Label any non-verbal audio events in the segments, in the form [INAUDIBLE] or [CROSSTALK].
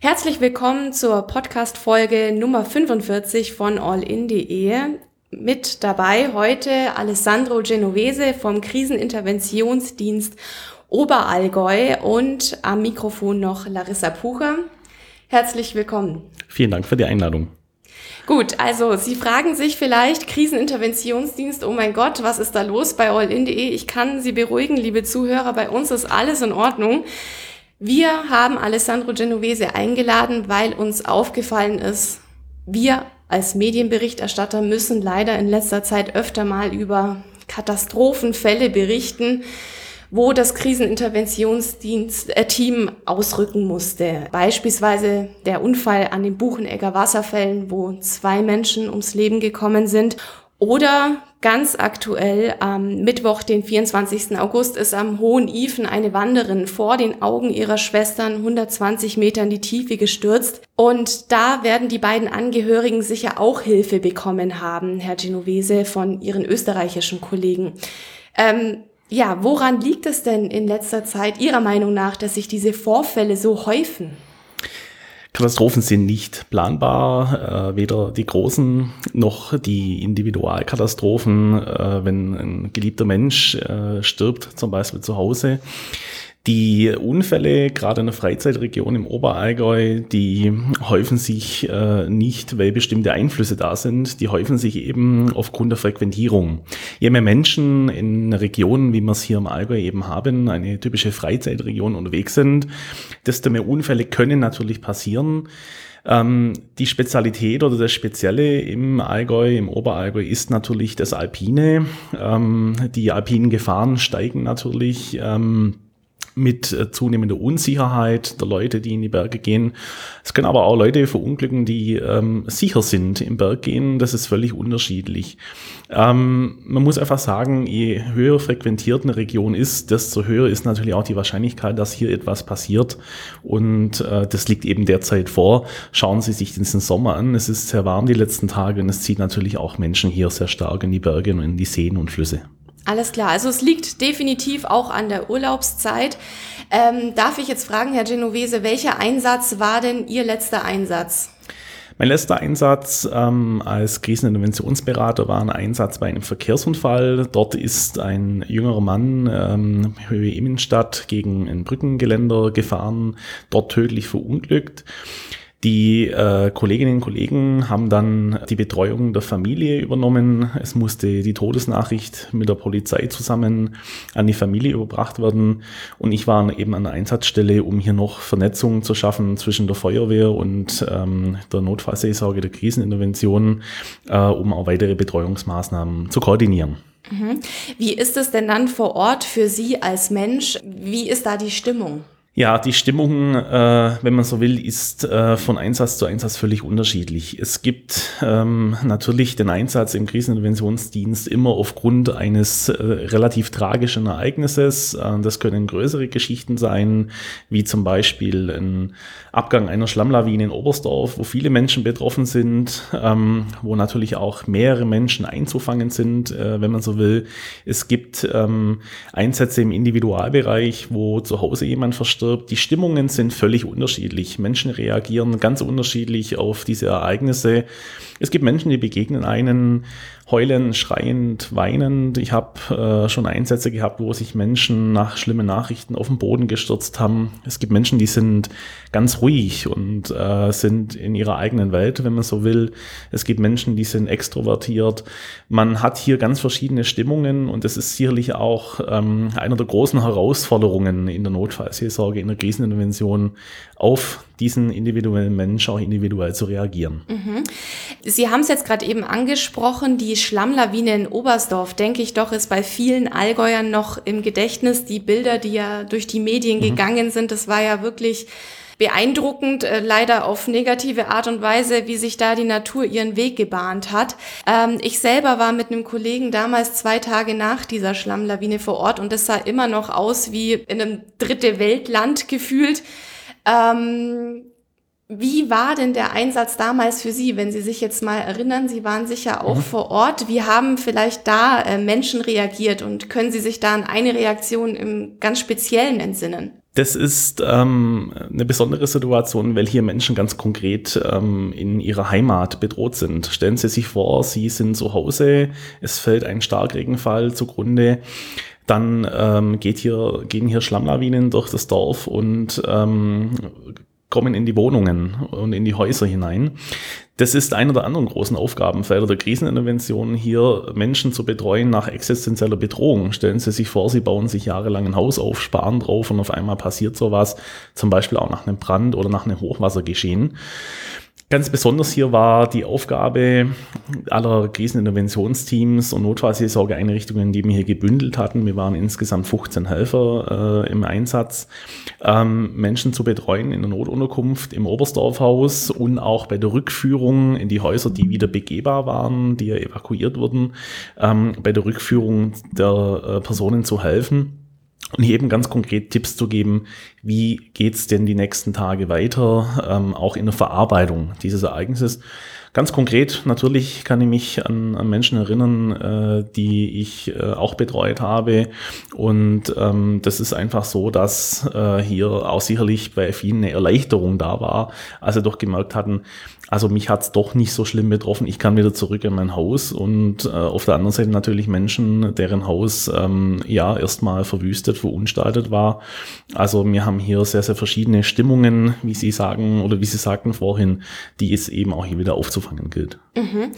Herzlich willkommen zur Podcast-Folge Nummer 45 von allin.de. Mit dabei heute Alessandro Genovese vom Kriseninterventionsdienst Oberallgäu und am Mikrofon noch Larissa Pucher. Herzlich willkommen. Vielen Dank für die Einladung. Gut, also Sie fragen sich vielleicht, Kriseninterventionsdienst, oh mein Gott, was ist da los bei allin.de? Ich kann Sie beruhigen, liebe Zuhörer, bei uns ist alles in Ordnung. Wir haben Alessandro Genovese eingeladen, weil uns aufgefallen ist, wir als Medienberichterstatter müssen leider in letzter Zeit öfter mal über Katastrophenfälle berichten, wo das Kriseninterventionsdienst-Team ausrücken musste. Beispielsweise der Unfall an den Buchenegger Wasserfällen, wo zwei Menschen ums Leben gekommen sind oder ganz aktuell am Mittwoch, den 24. August, ist am Hohen Ifen eine Wanderin vor den Augen ihrer Schwestern 120 Meter in die Tiefe gestürzt. Und da werden die beiden Angehörigen sicher auch Hilfe bekommen haben, Herr Genovese, von ihren österreichischen Kollegen. Ähm, ja, woran liegt es denn in letzter Zeit Ihrer Meinung nach, dass sich diese Vorfälle so häufen? Katastrophen sind nicht planbar, äh, weder die großen noch die Individualkatastrophen, äh, wenn ein geliebter Mensch äh, stirbt, zum Beispiel zu Hause. Die Unfälle, gerade in der Freizeitregion im Oberallgäu, die häufen sich äh, nicht, weil bestimmte Einflüsse da sind, die häufen sich eben aufgrund der Frequentierung. Je mehr Menschen in Regionen, wie wir es hier im Allgäu eben haben, eine typische Freizeitregion unterwegs sind, desto mehr Unfälle können natürlich passieren. Ähm, die Spezialität oder das Spezielle im Allgäu, im Oberallgäu ist natürlich das Alpine. Ähm, die alpinen Gefahren steigen natürlich. Mit äh, zunehmender Unsicherheit der Leute, die in die Berge gehen. Es können aber auch Leute verunglücken, die ähm, sicher sind im Berg gehen. Das ist völlig unterschiedlich. Ähm, man muss einfach sagen, je höher frequentiert eine Region ist, desto höher ist natürlich auch die Wahrscheinlichkeit, dass hier etwas passiert. Und äh, das liegt eben derzeit vor. Schauen Sie sich diesen Sommer an. Es ist sehr warm die letzten Tage und es zieht natürlich auch Menschen hier sehr stark in die Berge und in die Seen und Flüsse. Alles klar, also es liegt definitiv auch an der Urlaubszeit. Ähm, darf ich jetzt fragen, Herr Genovese, welcher Einsatz war denn Ihr letzter Einsatz? Mein letzter Einsatz ähm, als Kriseninterventionsberater war ein Einsatz bei einem Verkehrsunfall. Dort ist ein jüngerer Mann ähm, Höhe Immenstadt gegen ein Brückengeländer gefahren, dort tödlich verunglückt. Die äh, Kolleginnen und Kollegen haben dann die Betreuung der Familie übernommen. Es musste die Todesnachricht mit der Polizei zusammen an die Familie überbracht werden. Und ich war eben an der Einsatzstelle, um hier noch Vernetzung zu schaffen zwischen der Feuerwehr und ähm, der Notfallseelsorge der Krisenintervention, äh, um auch weitere Betreuungsmaßnahmen zu koordinieren. Mhm. Wie ist es denn dann vor Ort für Sie als Mensch? Wie ist da die Stimmung? Ja, die Stimmung, äh, wenn man so will, ist äh, von Einsatz zu Einsatz völlig unterschiedlich. Es gibt ähm, natürlich den Einsatz im Kriseninterventionsdienst immer aufgrund eines äh, relativ tragischen Ereignisses. Äh, das können größere Geschichten sein, wie zum Beispiel ein Abgang einer Schlammlawine in Oberstdorf, wo viele Menschen betroffen sind, ähm, wo natürlich auch mehrere Menschen einzufangen sind, äh, wenn man so will. Es gibt ähm, Einsätze im Individualbereich, wo zu Hause jemand verstirbt stirbt. Die Stimmungen sind völlig unterschiedlich. Menschen reagieren ganz unterschiedlich auf diese Ereignisse. Es gibt Menschen, die begegnen einen heulend, schreiend, weinend. Ich habe äh, schon Einsätze gehabt, wo sich Menschen nach schlimmen Nachrichten auf den Boden gestürzt haben. Es gibt Menschen, die sind ganz ruhig und äh, sind in ihrer eigenen Welt, wenn man so will. Es gibt Menschen, die sind extrovertiert. Man hat hier ganz verschiedene Stimmungen und das ist sicherlich auch ähm, einer der großen Herausforderungen in der Notfallseelsorge, in der Krisenintervention, auf diesen individuellen Mensch auch individuell zu reagieren. Mhm. Sie haben es jetzt gerade eben angesprochen, die Schlammlawine in Oberstdorf, denke ich doch, ist bei vielen Allgäuern noch im Gedächtnis. Die Bilder, die ja durch die Medien mhm. gegangen sind, das war ja wirklich beeindruckend, äh, leider auf negative Art und Weise, wie sich da die Natur ihren Weg gebahnt hat. Ähm, ich selber war mit einem Kollegen damals zwei Tage nach dieser Schlammlawine vor Ort und es sah immer noch aus wie in einem dritte Weltland gefühlt. Ähm, wie war denn der Einsatz damals für Sie, wenn Sie sich jetzt mal erinnern? Sie waren sicher auch mhm. vor Ort. Wie haben vielleicht da äh, Menschen reagiert und können Sie sich da an eine Reaktion im ganz Speziellen entsinnen? Das ist ähm, eine besondere Situation, weil hier Menschen ganz konkret ähm, in ihrer Heimat bedroht sind. Stellen Sie sich vor, Sie sind zu Hause, es fällt ein Starkregenfall zugrunde, dann ähm, geht hier, gehen hier Schlammlawinen durch das Dorf und ähm, kommen in die Wohnungen und in die Häuser hinein. Das ist einer der anderen großen Aufgabenfelder der Krisenintervention, hier Menschen zu betreuen nach existenzieller Bedrohung. Stellen Sie sich vor, Sie bauen sich jahrelang ein Haus auf, sparen drauf und auf einmal passiert sowas, zum Beispiel auch nach einem Brand oder nach einem Hochwassergeschehen. Ganz besonders hier war die Aufgabe aller Kriseninterventionsteams und Notfallseelsorgeeinrichtungen, die wir hier gebündelt hatten. Wir waren insgesamt 15 Helfer äh, im Einsatz, ähm, Menschen zu betreuen in der Notunterkunft im Oberstdorfhaus und auch bei der Rückführung in die Häuser, die wieder begehbar waren, die evakuiert wurden, ähm, bei der Rückführung der äh, Personen zu helfen und hier eben ganz konkret Tipps zu geben, wie geht's denn die nächsten Tage weiter, ähm, auch in der Verarbeitung dieses Ereignisses. Ganz konkret, natürlich kann ich mich an, an Menschen erinnern, äh, die ich äh, auch betreut habe. Und ähm, das ist einfach so, dass äh, hier auch sicherlich bei vielen eine Erleichterung da war, als sie doch gemerkt hatten, also mich hat's doch nicht so schlimm betroffen. Ich kann wieder zurück in mein Haus und äh, auf der anderen Seite natürlich Menschen, deren Haus ähm, ja erstmal verwüstet, verunstaltet war. Also wir haben hier sehr, sehr verschiedene Stimmungen, wie Sie sagen oder wie Sie sagten vorhin, die es eben auch hier wieder aufzufangen gilt. Mhm.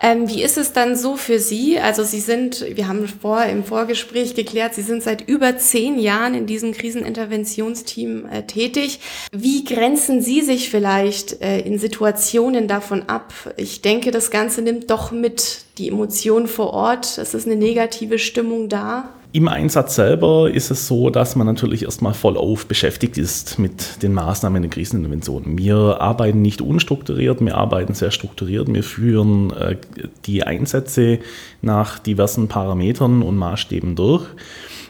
Ähm, wie ist es dann so für Sie? Also Sie sind, wir haben vor im Vorgespräch geklärt, Sie sind seit über zehn Jahren in diesem Kriseninterventionsteam äh, tätig. Wie grenzen Sie sich vielleicht äh, in Situationen davon ab? Ich denke, das Ganze nimmt doch mit die Emotionen vor Ort. Es ist eine negative Stimmung da. Im Einsatz selber ist es so, dass man natürlich erstmal vollauf beschäftigt ist mit den Maßnahmen der Krisenintervention. Wir arbeiten nicht unstrukturiert, wir arbeiten sehr strukturiert. Wir führen äh, die Einsätze nach diversen Parametern und Maßstäben durch.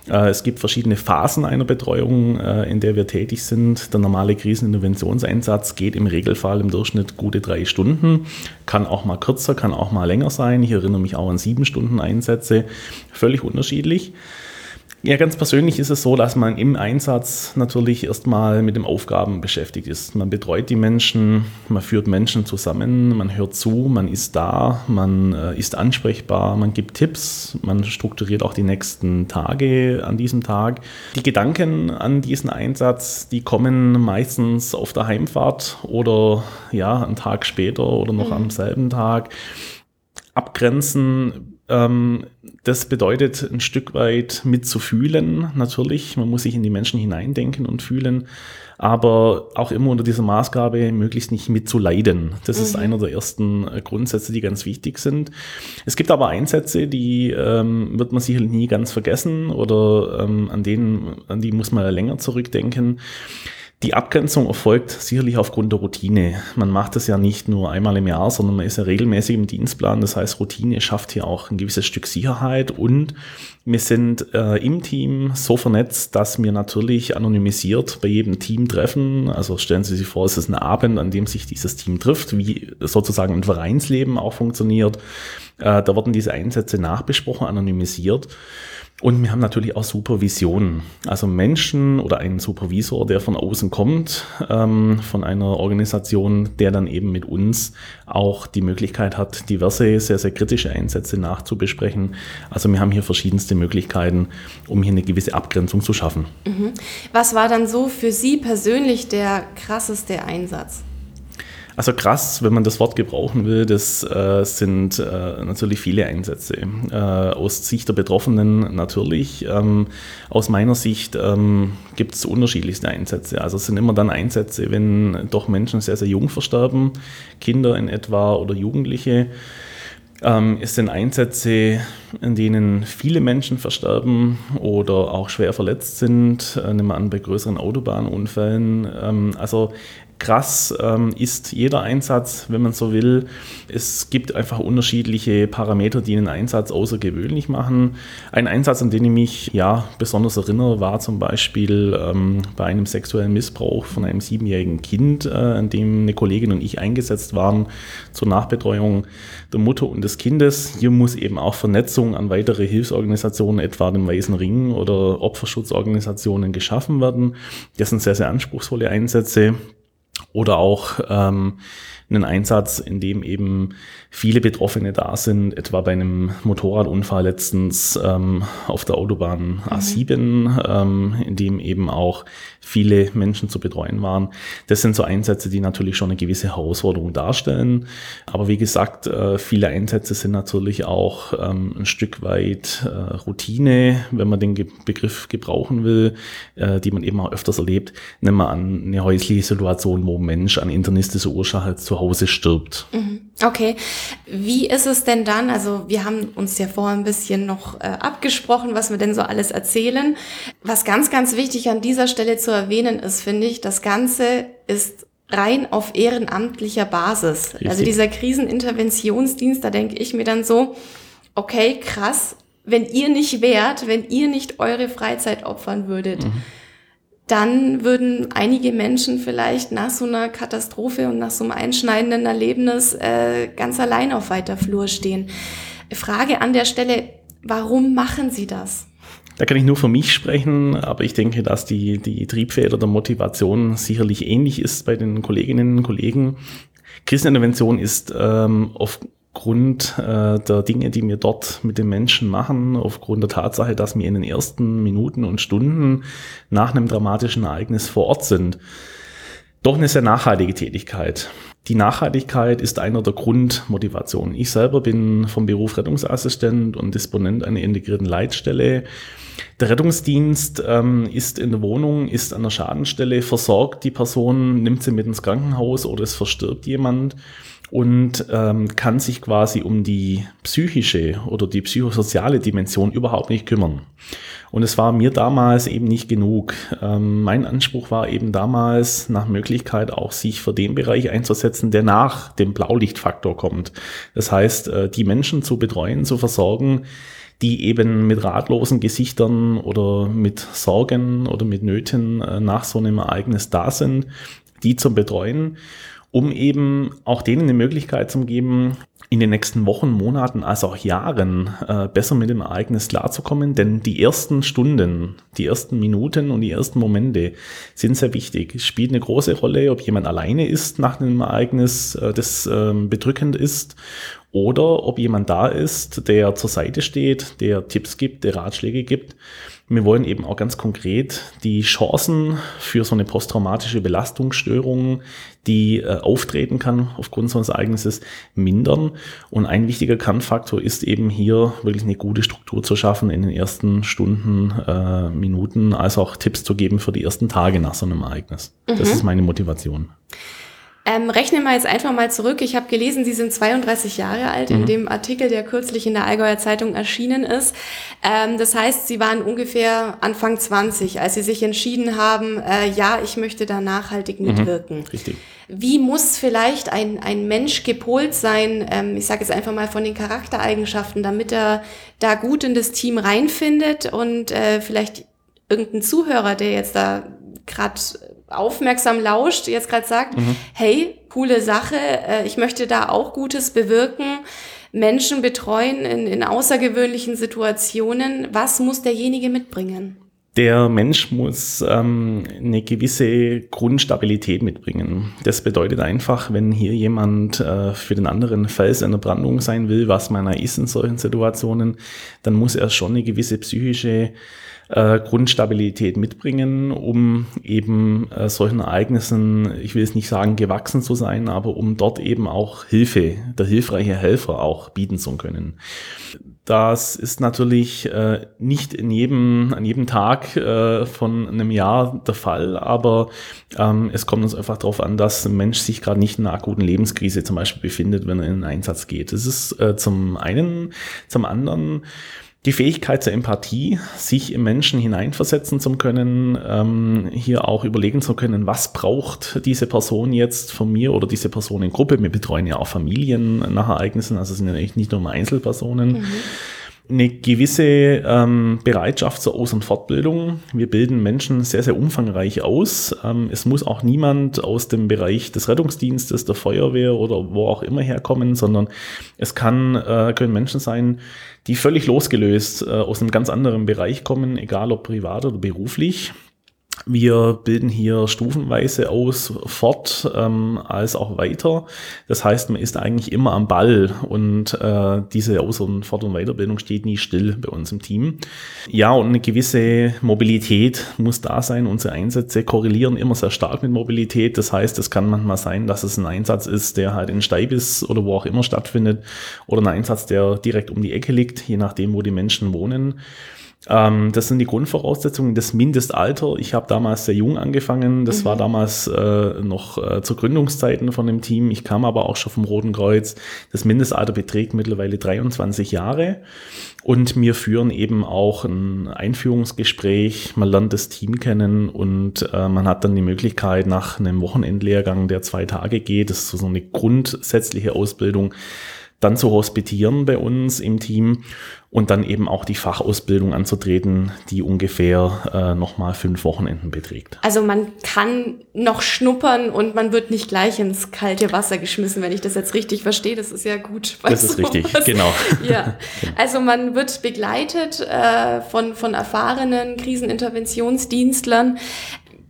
Äh, es gibt verschiedene Phasen einer Betreuung, äh, in der wir tätig sind. Der normale Kriseninterventionseinsatz geht im Regelfall im Durchschnitt gute drei Stunden, kann auch mal kürzer, kann auch mal länger sein. Ich erinnere mich auch an sieben Stunden Einsätze, völlig unterschiedlich. Ja, ganz persönlich ist es so, dass man im Einsatz natürlich erstmal mit den Aufgaben beschäftigt ist. Man betreut die Menschen, man führt Menschen zusammen, man hört zu, man ist da, man äh, ist ansprechbar, man gibt Tipps, man strukturiert auch die nächsten Tage an diesem Tag. Die Gedanken an diesen Einsatz, die kommen meistens auf der Heimfahrt oder ja, einen Tag später oder noch mhm. am selben Tag. Abgrenzen ähm, das bedeutet ein Stück weit mitzufühlen, natürlich. Man muss sich in die Menschen hineindenken und fühlen, aber auch immer unter dieser Maßgabe möglichst nicht mitzuleiden. Das mhm. ist einer der ersten äh, Grundsätze, die ganz wichtig sind. Es gibt aber Einsätze, die ähm, wird man sicherlich nie ganz vergessen oder ähm, an denen, an die muss man länger zurückdenken. Die Abgrenzung erfolgt sicherlich aufgrund der Routine. Man macht das ja nicht nur einmal im Jahr, sondern man ist ja regelmäßig im Dienstplan. Das heißt, Routine schafft hier auch ein gewisses Stück Sicherheit und wir sind äh, im Team so vernetzt, dass wir natürlich anonymisiert bei jedem Team treffen. Also stellen Sie sich vor, es ist ein Abend, an dem sich dieses Team trifft, wie sozusagen ein Vereinsleben auch funktioniert. Äh, da werden diese Einsätze nachbesprochen, anonymisiert. Und wir haben natürlich auch Supervisionen. Also Menschen oder einen Supervisor, der von außen kommt, ähm, von einer Organisation, der dann eben mit uns auch die Möglichkeit hat, diverse, sehr, sehr kritische Einsätze nachzubesprechen. Also wir haben hier verschiedenste Möglichkeiten, um hier eine gewisse Abgrenzung zu schaffen. Mhm. Was war dann so für Sie persönlich der krasseste Einsatz? Also krass, wenn man das Wort gebrauchen will, das äh, sind äh, natürlich viele Einsätze. Äh, aus Sicht der Betroffenen natürlich. Ähm, aus meiner Sicht ähm, gibt es unterschiedlichste Einsätze. Also es sind immer dann Einsätze, wenn doch Menschen sehr, sehr jung versterben, Kinder in etwa oder Jugendliche. Ähm, es sind Einsätze, in denen viele Menschen versterben oder auch schwer verletzt sind. Äh, nehmen wir an, bei größeren Autobahnunfällen. Ähm, also krass ähm, ist jeder Einsatz, wenn man so will. Es gibt einfach unterschiedliche Parameter, die einen Einsatz außergewöhnlich machen. Ein Einsatz, an den ich mich ja besonders erinnere, war zum Beispiel ähm, bei einem sexuellen Missbrauch von einem siebenjährigen Kind, äh, an dem eine Kollegin und ich eingesetzt waren zur Nachbetreuung der Mutter und des Kindes. Hier muss eben auch Vernetzung an weitere Hilfsorganisationen, etwa dem Weißen Ring oder Opferschutzorganisationen geschaffen werden. Das sind sehr, sehr anspruchsvolle Einsätze. Oder auch ähm, einen Einsatz, in dem eben viele Betroffene da sind, etwa bei einem Motorradunfall letztens ähm, auf der Autobahn A7, mhm. ähm, in dem eben auch viele Menschen zu betreuen waren. Das sind so Einsätze, die natürlich schon eine gewisse Herausforderung darstellen. Aber wie gesagt, äh, viele Einsätze sind natürlich auch ähm, ein Stück weit äh, Routine, wenn man den Ge Begriff gebrauchen will, äh, die man eben auch öfters erlebt. Nehmen wir an eine häusliche Situation, wo ein Mensch an internistischer Ursache zu Hause stirbt. Mhm. Okay. Wie ist es denn dann? Also wir haben uns ja vorher ein bisschen noch äh, abgesprochen, was wir denn so alles erzählen. Was ganz, ganz wichtig an dieser Stelle zu erwähnen ist, finde ich, das Ganze ist rein auf ehrenamtlicher Basis. Richtig. Also dieser Kriseninterventionsdienst, da denke ich mir dann so, okay, krass, wenn ihr nicht wärt, wenn ihr nicht eure Freizeit opfern würdet, mhm dann würden einige Menschen vielleicht nach so einer Katastrophe und nach so einem einschneidenden Erlebnis äh, ganz allein auf weiter Flur stehen. Frage an der Stelle, warum machen Sie das? Da kann ich nur für mich sprechen, aber ich denke, dass die, die Triebfeder der Motivation sicherlich ähnlich ist bei den Kolleginnen und Kollegen. Krisenintervention ist ähm, auf aufgrund äh, der Dinge, die wir dort mit den Menschen machen, aufgrund der Tatsache, dass wir in den ersten Minuten und Stunden nach einem dramatischen Ereignis vor Ort sind, doch eine sehr nachhaltige Tätigkeit. Die Nachhaltigkeit ist einer der Grundmotivationen. Ich selber bin vom Beruf Rettungsassistent und Disponent einer integrierten Leitstelle. Der Rettungsdienst ähm, ist in der Wohnung, ist an der Schadenstelle, versorgt die Person, nimmt sie mit ins Krankenhaus oder es verstirbt jemand und ähm, kann sich quasi um die psychische oder die psychosoziale Dimension überhaupt nicht kümmern. Und es war mir damals eben nicht genug. Ähm, mein Anspruch war eben damals nach Möglichkeit auch sich für den Bereich einzusetzen, der nach dem Blaulichtfaktor kommt. Das heißt, äh, die Menschen zu betreuen, zu versorgen, die eben mit ratlosen Gesichtern oder mit Sorgen oder mit Nöten äh, nach so einem Ereignis da sind, die zu betreuen um eben auch denen eine Möglichkeit zu geben, in den nächsten Wochen, Monaten, als auch Jahren äh, besser mit dem Ereignis klarzukommen. Denn die ersten Stunden, die ersten Minuten und die ersten Momente sind sehr wichtig. Es spielt eine große Rolle, ob jemand alleine ist nach einem Ereignis, äh, das äh, bedrückend ist, oder ob jemand da ist, der zur Seite steht, der Tipps gibt, der Ratschläge gibt. Wir wollen eben auch ganz konkret die Chancen für so eine posttraumatische Belastungsstörung, die äh, auftreten kann aufgrund so eines Ereignisses, mindern. Und ein wichtiger Kernfaktor ist eben hier wirklich eine gute Struktur zu schaffen in den ersten Stunden, äh, Minuten, als auch Tipps zu geben für die ersten Tage nach so einem Ereignis. Mhm. Das ist meine Motivation. Ähm, rechnen wir jetzt einfach mal zurück. Ich habe gelesen, Sie sind 32 Jahre alt mhm. in dem Artikel, der kürzlich in der Allgäuer Zeitung erschienen ist. Ähm, das heißt, Sie waren ungefähr Anfang 20, als Sie sich entschieden haben, äh, ja, ich möchte da nachhaltig mhm. mitwirken. Mhm. Richtig. Wie muss vielleicht ein, ein Mensch gepolt sein, ähm, ich sage jetzt einfach mal von den Charaktereigenschaften, damit er da gut in das Team reinfindet und äh, vielleicht irgendein Zuhörer, der jetzt da gerade aufmerksam lauscht, jetzt gerade sagt, mhm. hey, coole Sache, äh, ich möchte da auch Gutes bewirken, Menschen betreuen in, in außergewöhnlichen Situationen. Was muss derjenige mitbringen? Der Mensch muss ähm, eine gewisse Grundstabilität mitbringen. Das bedeutet einfach, wenn hier jemand äh, für den anderen Fels in der Brandung sein will, was meiner ist in solchen Situationen, dann muss er schon eine gewisse psychische äh, Grundstabilität mitbringen, um eben äh, solchen Ereignissen, ich will es nicht sagen, gewachsen zu sein, aber um dort eben auch Hilfe, der hilfreiche Helfer auch bieten zu können. Das ist natürlich äh, nicht in jedem, an jedem Tag äh, von einem Jahr der Fall, aber ähm, es kommt uns einfach darauf an, dass ein Mensch sich gerade nicht in einer akuten Lebenskrise zum Beispiel befindet, wenn er in einen Einsatz geht. Das ist äh, zum einen, zum anderen die Fähigkeit zur Empathie, sich im Menschen hineinversetzen zu können, ähm, hier auch überlegen zu können, was braucht diese Person jetzt von mir oder diese Personengruppe. Wir betreuen ja auch Familien nach Ereignissen, also sind ja nicht nur Einzelpersonen. Mhm eine gewisse ähm, Bereitschaft zur Aus- und Fortbildung. Wir bilden Menschen sehr, sehr umfangreich aus. Ähm, es muss auch niemand aus dem Bereich des Rettungsdienstes, der Feuerwehr oder wo auch immer herkommen, sondern es kann, äh, können Menschen sein, die völlig losgelöst äh, aus einem ganz anderen Bereich kommen, egal ob privat oder beruflich. Wir bilden hier stufenweise aus, fort ähm, als auch weiter. Das heißt, man ist eigentlich immer am Ball und äh, diese Aus- und Fort- und Weiterbildung steht nie still bei uns im Team. Ja, und eine gewisse Mobilität muss da sein. Unsere Einsätze korrelieren immer sehr stark mit Mobilität. Das heißt, es kann manchmal sein, dass es ein Einsatz ist, der halt in Steibis oder wo auch immer stattfindet oder ein Einsatz, der direkt um die Ecke liegt, je nachdem, wo die Menschen wohnen. Ähm, das sind die Grundvoraussetzungen. Das Mindestalter, ich habe damals sehr jung angefangen. Das mhm. war damals äh, noch äh, zu Gründungszeiten von dem Team. Ich kam aber auch schon vom Roten Kreuz. Das Mindestalter beträgt mittlerweile 23 Jahre. Und wir führen eben auch ein Einführungsgespräch. Man lernt das Team kennen und äh, man hat dann die Möglichkeit nach einem Wochenendlehrgang, der zwei Tage geht, das ist so eine grundsätzliche Ausbildung, dann zu hospitieren bei uns im Team und dann eben auch die Fachausbildung anzutreten, die ungefähr äh, nochmal fünf Wochenenden beträgt. Also man kann noch schnuppern und man wird nicht gleich ins kalte Wasser geschmissen, wenn ich das jetzt richtig verstehe. Das ist ja gut. Das ist sowas. richtig, genau. [LAUGHS] Ja, genau. also man wird begleitet äh, von, von erfahrenen Kriseninterventionsdienstlern.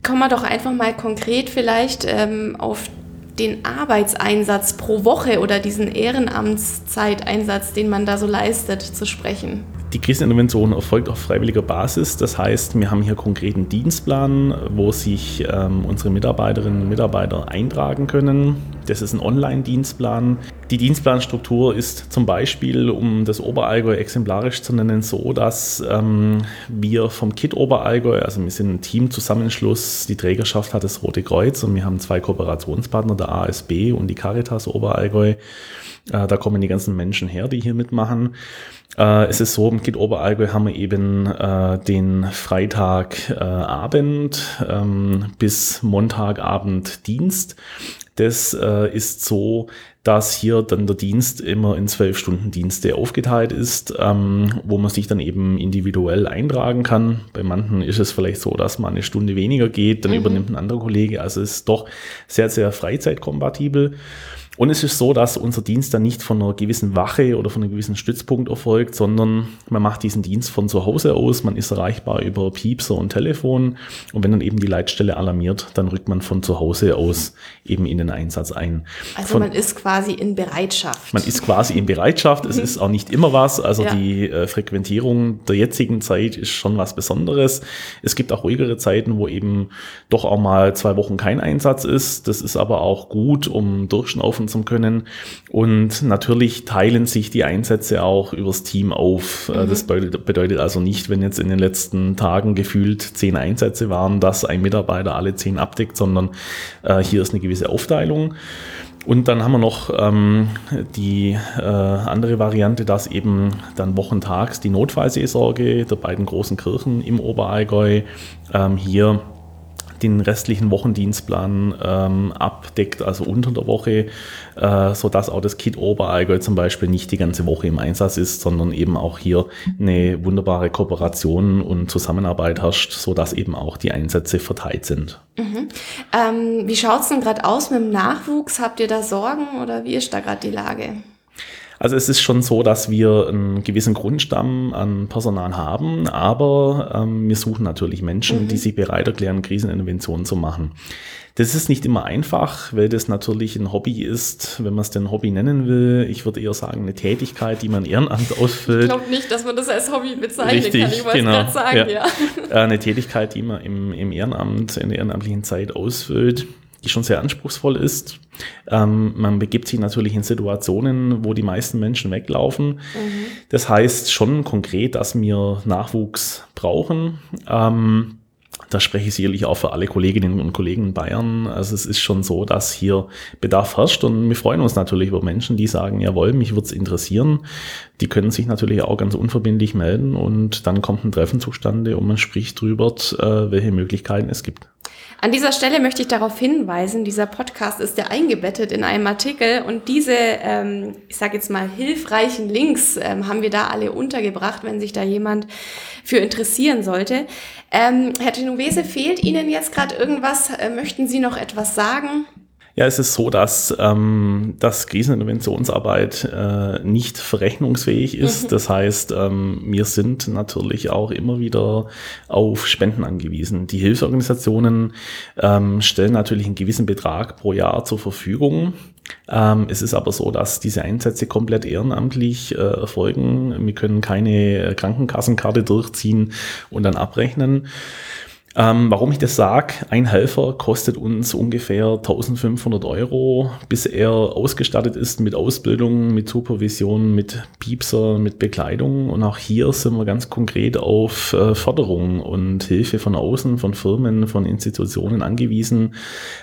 Kommen wir doch einfach mal konkret vielleicht ähm, auf den Arbeitseinsatz pro Woche oder diesen Ehrenamtszeiteinsatz, den man da so leistet, zu sprechen. Die Krisenintervention erfolgt auf freiwilliger Basis. Das heißt, wir haben hier konkreten Dienstplan, wo sich ähm, unsere Mitarbeiterinnen und Mitarbeiter eintragen können. Das ist ein Online-Dienstplan. Die Dienstplanstruktur ist zum Beispiel, um das Oberallgäu exemplarisch zu nennen, so, dass ähm, wir vom KIT Oberallgäu, also wir sind ein Teamzusammenschluss, die Trägerschaft hat das Rote Kreuz und wir haben zwei Kooperationspartner, der ASB und die Caritas Oberallgäu. Äh, da kommen die ganzen Menschen her, die hier mitmachen. Äh, es ist so, im KIT Oberallgäu haben wir eben äh, den Freitagabend äh, ähm, bis Montagabend Dienst. Das äh, ist so, dass hier dann der Dienst immer in zwölf Stunden Dienste aufgeteilt ist, ähm, wo man sich dann eben individuell eintragen kann. Bei manchen ist es vielleicht so, dass man eine Stunde weniger geht, dann mhm. übernimmt ein anderer Kollege. Also es ist doch sehr, sehr freizeitkompatibel. Und es ist so, dass unser Dienst dann nicht von einer gewissen Wache oder von einem gewissen Stützpunkt erfolgt, sondern man macht diesen Dienst von zu Hause aus, man ist erreichbar über Piepser und Telefon und wenn dann eben die Leitstelle alarmiert, dann rückt man von zu Hause aus eben in den Einsatz ein. Also von, man ist quasi in Bereitschaft. Man ist quasi in Bereitschaft, es ist auch nicht immer was, also ja. die äh, Frequentierung der jetzigen Zeit ist schon was Besonderes. Es gibt auch ruhigere Zeiten, wo eben doch auch mal zwei Wochen kein Einsatz ist. Das ist aber auch gut, um durchschnaufen zu können. Und natürlich teilen sich die Einsätze auch übers Team auf. Äh, mhm. Das bedeutet also nicht, wenn jetzt in den letzten Tagen gefühlt zehn Einsätze waren, dass ein Mitarbeiter alle zehn abdeckt, sondern äh, hier ist eine gewisse Aufteilung. Und dann haben wir noch ähm, die äh, andere Variante, dass eben dann wochentags die Notfallseelsorge der beiden großen Kirchen im Oberallgäu ähm, hier den restlichen Wochendienstplan ähm, abdeckt, also unter der Woche, äh, sodass auch das Kit Oberallgäu zum Beispiel nicht die ganze Woche im Einsatz ist, sondern eben auch hier eine wunderbare Kooperation und Zusammenarbeit herrscht, sodass eben auch die Einsätze verteilt sind. Mhm. Ähm, wie schaut es denn gerade aus mit dem Nachwuchs? Habt ihr da Sorgen oder wie ist da gerade die Lage? Also es ist schon so, dass wir einen gewissen Grundstamm an Personal haben, aber ähm, wir suchen natürlich Menschen, mhm. die sich bereit erklären, Kriseninterventionen zu machen. Das ist nicht immer einfach, weil das natürlich ein Hobby ist, wenn man es denn Hobby nennen will. Ich würde eher sagen, eine Tätigkeit, die man Ehrenamt ausfüllt. Ich glaube nicht, dass man das als Hobby bezeichnen Richtig, kann. Ich wollte genau. gerade sagen, ja. ja. Äh, eine Tätigkeit, die man im, im Ehrenamt, in der ehrenamtlichen Zeit ausfüllt die schon sehr anspruchsvoll ist. Ähm, man begibt sich natürlich in Situationen, wo die meisten Menschen weglaufen. Mhm. Das heißt schon konkret, dass wir Nachwuchs brauchen. Ähm, da spreche ich sicherlich auch für alle Kolleginnen und Kollegen in Bayern. Also es ist schon so, dass hier Bedarf herrscht und wir freuen uns natürlich über Menschen, die sagen, jawohl, mich würde es interessieren. Die können sich natürlich auch ganz unverbindlich melden und dann kommt ein Treffen zustande und man spricht drüber, äh, welche Möglichkeiten es gibt. An dieser Stelle möchte ich darauf hinweisen, dieser Podcast ist ja eingebettet in einem Artikel und diese, ähm, ich sage jetzt mal, hilfreichen Links ähm, haben wir da alle untergebracht, wenn sich da jemand für interessieren sollte. Ähm, Herr Genovese, fehlt Ihnen jetzt gerade irgendwas? Äh, möchten Sie noch etwas sagen? Ja, es ist so, dass ähm, das Kriseninterventionsarbeit äh, nicht verrechnungsfähig ist. Mhm. Das heißt, ähm, wir sind natürlich auch immer wieder auf Spenden angewiesen. Die Hilfsorganisationen ähm, stellen natürlich einen gewissen Betrag pro Jahr zur Verfügung. Ähm, es ist aber so, dass diese Einsätze komplett ehrenamtlich äh, erfolgen. Wir können keine Krankenkassenkarte durchziehen und dann abrechnen. Ähm, warum ich das sage, ein Helfer kostet uns ungefähr 1500 Euro, bis er ausgestattet ist mit Ausbildung, mit Supervision, mit Piepser, mit Bekleidung. Und auch hier sind wir ganz konkret auf äh, Förderung und Hilfe von außen, von Firmen, von Institutionen angewiesen.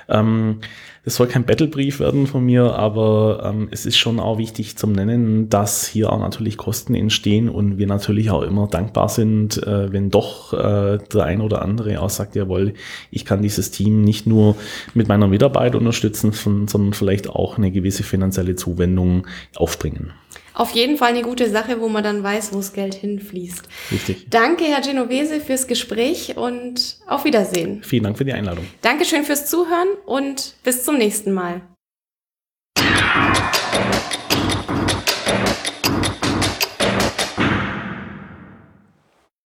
Ähm, das soll kein Battlebrief werden von mir, aber ähm, es ist schon auch wichtig zum Nennen, dass hier auch natürlich Kosten entstehen und wir natürlich auch immer dankbar sind, äh, wenn doch äh, der ein oder andere auch sagt, jawohl, ich kann dieses Team nicht nur mit meiner Mitarbeit unterstützen, sondern vielleicht auch eine gewisse finanzielle Zuwendung aufbringen auf jeden Fall eine gute Sache, wo man dann weiß, wo das Geld hinfließt. Richtig. Danke, Herr Genovese, fürs Gespräch und auf Wiedersehen. Vielen Dank für die Einladung. Dankeschön fürs Zuhören und bis zum nächsten Mal.